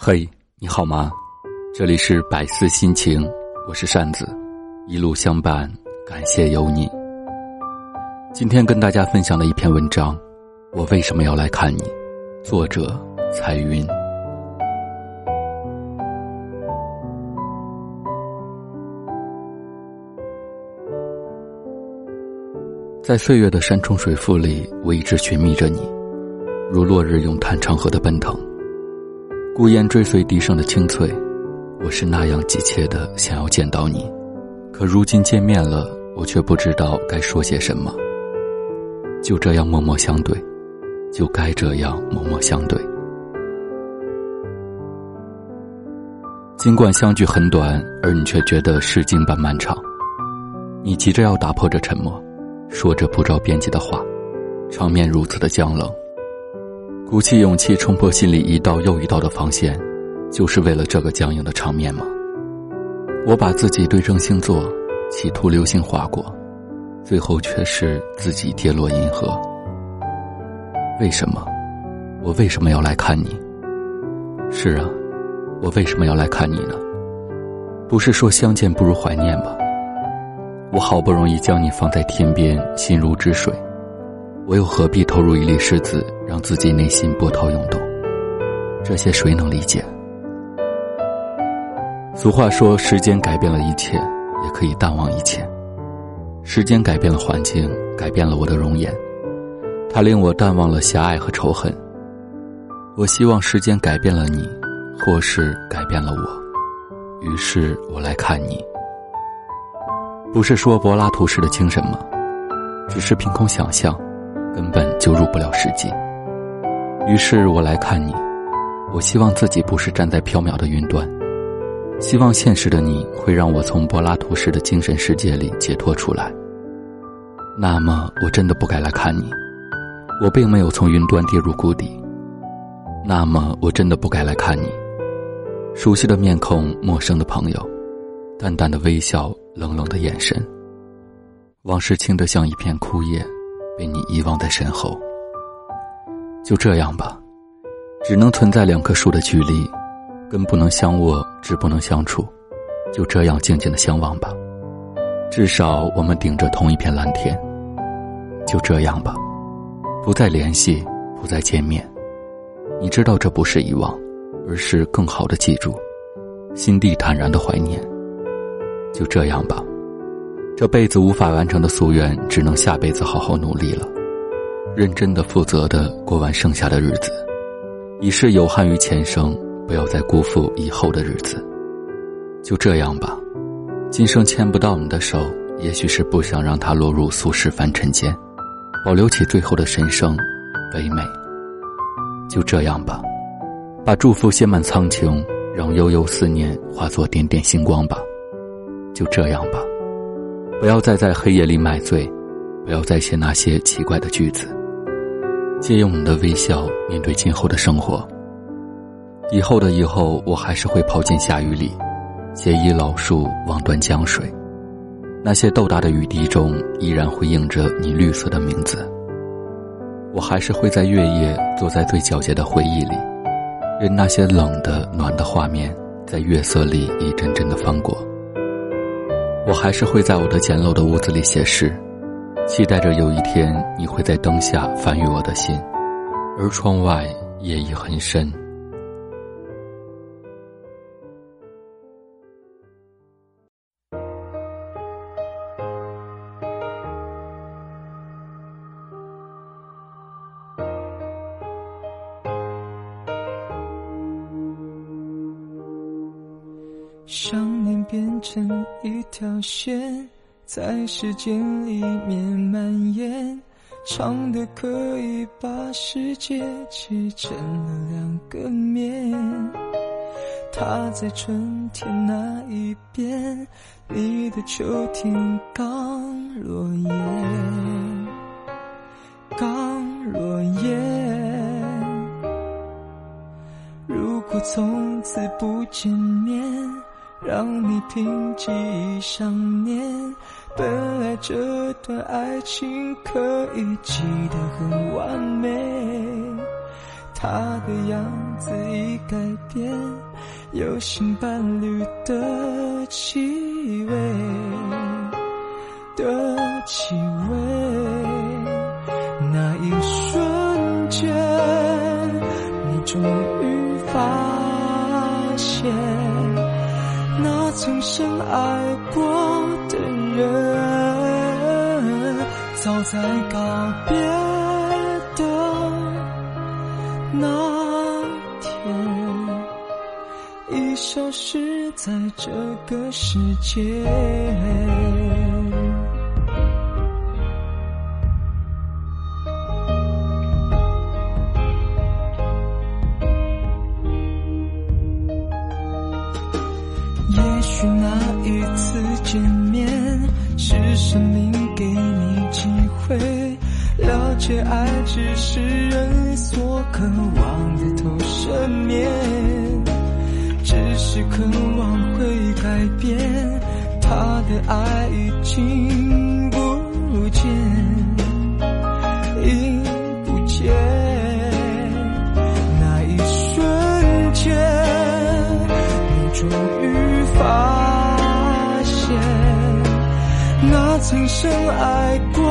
嘿，你好吗？这里是百思心情，我是扇子，一路相伴，感谢有你。今天跟大家分享的一篇文章，我为什么要来看你？作者彩云。在岁月的山重水复里，我一直寻觅着你，如落日咏叹长河的奔腾，孤雁追随笛声的清脆。我是那样急切的想要见到你，可如今见面了，我却不知道该说些什么。就这样默默相对，就该这样默默相对。尽管相聚很短，而你却觉得时经般漫长。你急着要打破这沉默。说着不着边际的话，场面如此的僵冷。鼓起勇气冲破心里一道又一道的防线，就是为了这个僵硬的场面吗？我把自己对正星座，企图流星划过，最后却是自己跌落银河。为什么？我为什么要来看你？是啊，我为什么要来看你呢？不是说相见不如怀念吗？我好不容易将你放在天边，心如止水，我又何必投入一粒石子，让自己内心波涛涌动？这些谁能理解？俗话说，时间改变了一切，也可以淡忘一切。时间改变了环境，改变了我的容颜，它令我淡忘了狭隘和仇恨。我希望时间改变了你，或是改变了我，于是我来看你。不是说柏拉图式的精神吗？只是凭空想象，根本就入不了实际。于是我来看你，我希望自己不是站在缥缈的云端，希望现实的你会让我从柏拉图式的精神世界里解脱出来。那么我真的不该来看你，我并没有从云端跌入谷底。那么我真的不该来看你，熟悉的面孔，陌生的朋友。淡淡的微笑，冷冷的眼神，往事轻得像一片枯叶，被你遗忘在身后。就这样吧，只能存在两棵树的距离，根不能相握，枝不能相触，就这样静静的相望吧。至少我们顶着同一片蓝天。就这样吧，不再联系，不再见面。你知道这不是遗忘，而是更好的记住，心地坦然的怀念。就这样吧，这辈子无法完成的夙愿，只能下辈子好好努力了，认真的、负责的过完剩下的日子，已是有憾于前生，不要再辜负以后的日子。就这样吧，今生牵不到你的手，也许是不想让它落入俗世凡尘间，保留起最后的神圣、唯美。就这样吧，把祝福写满苍穹，让悠悠思念化作点点星光吧。就这样吧，不要再在黑夜里买醉，不要再写那些奇怪的句子。借用你的微笑面对今后的生活。以后的以后，我还是会跑进下雨里，携倚老树望断江水。那些豆大的雨滴中，依然会映着你绿色的名字。我还是会在月夜坐在最皎洁的回忆里，任那些冷的暖的画面在月色里一阵阵的翻过。我还是会在我的简陋的屋子里写诗，期待着有一天你会在灯下翻阅我的心，而窗外夜已很深。想念变成一条线，在时间里面蔓延，长的可以把世界切成了两个面。他在春天那一边，你的秋天刚落叶，刚落叶。如果从此不见面。让你凭记忆想念，本来这段爱情可以记得很完美，他的样子已改变，有新伴侣的气味的气味。那一瞬间，你终于发现，那曾深爱过的人，早在告别的。那天，已消失在这个世界。许那一次见面，是生命给你机会。了解爱只是人所渴望的投射面，只是渴望会改变，他的爱已经不见，曾深爱过。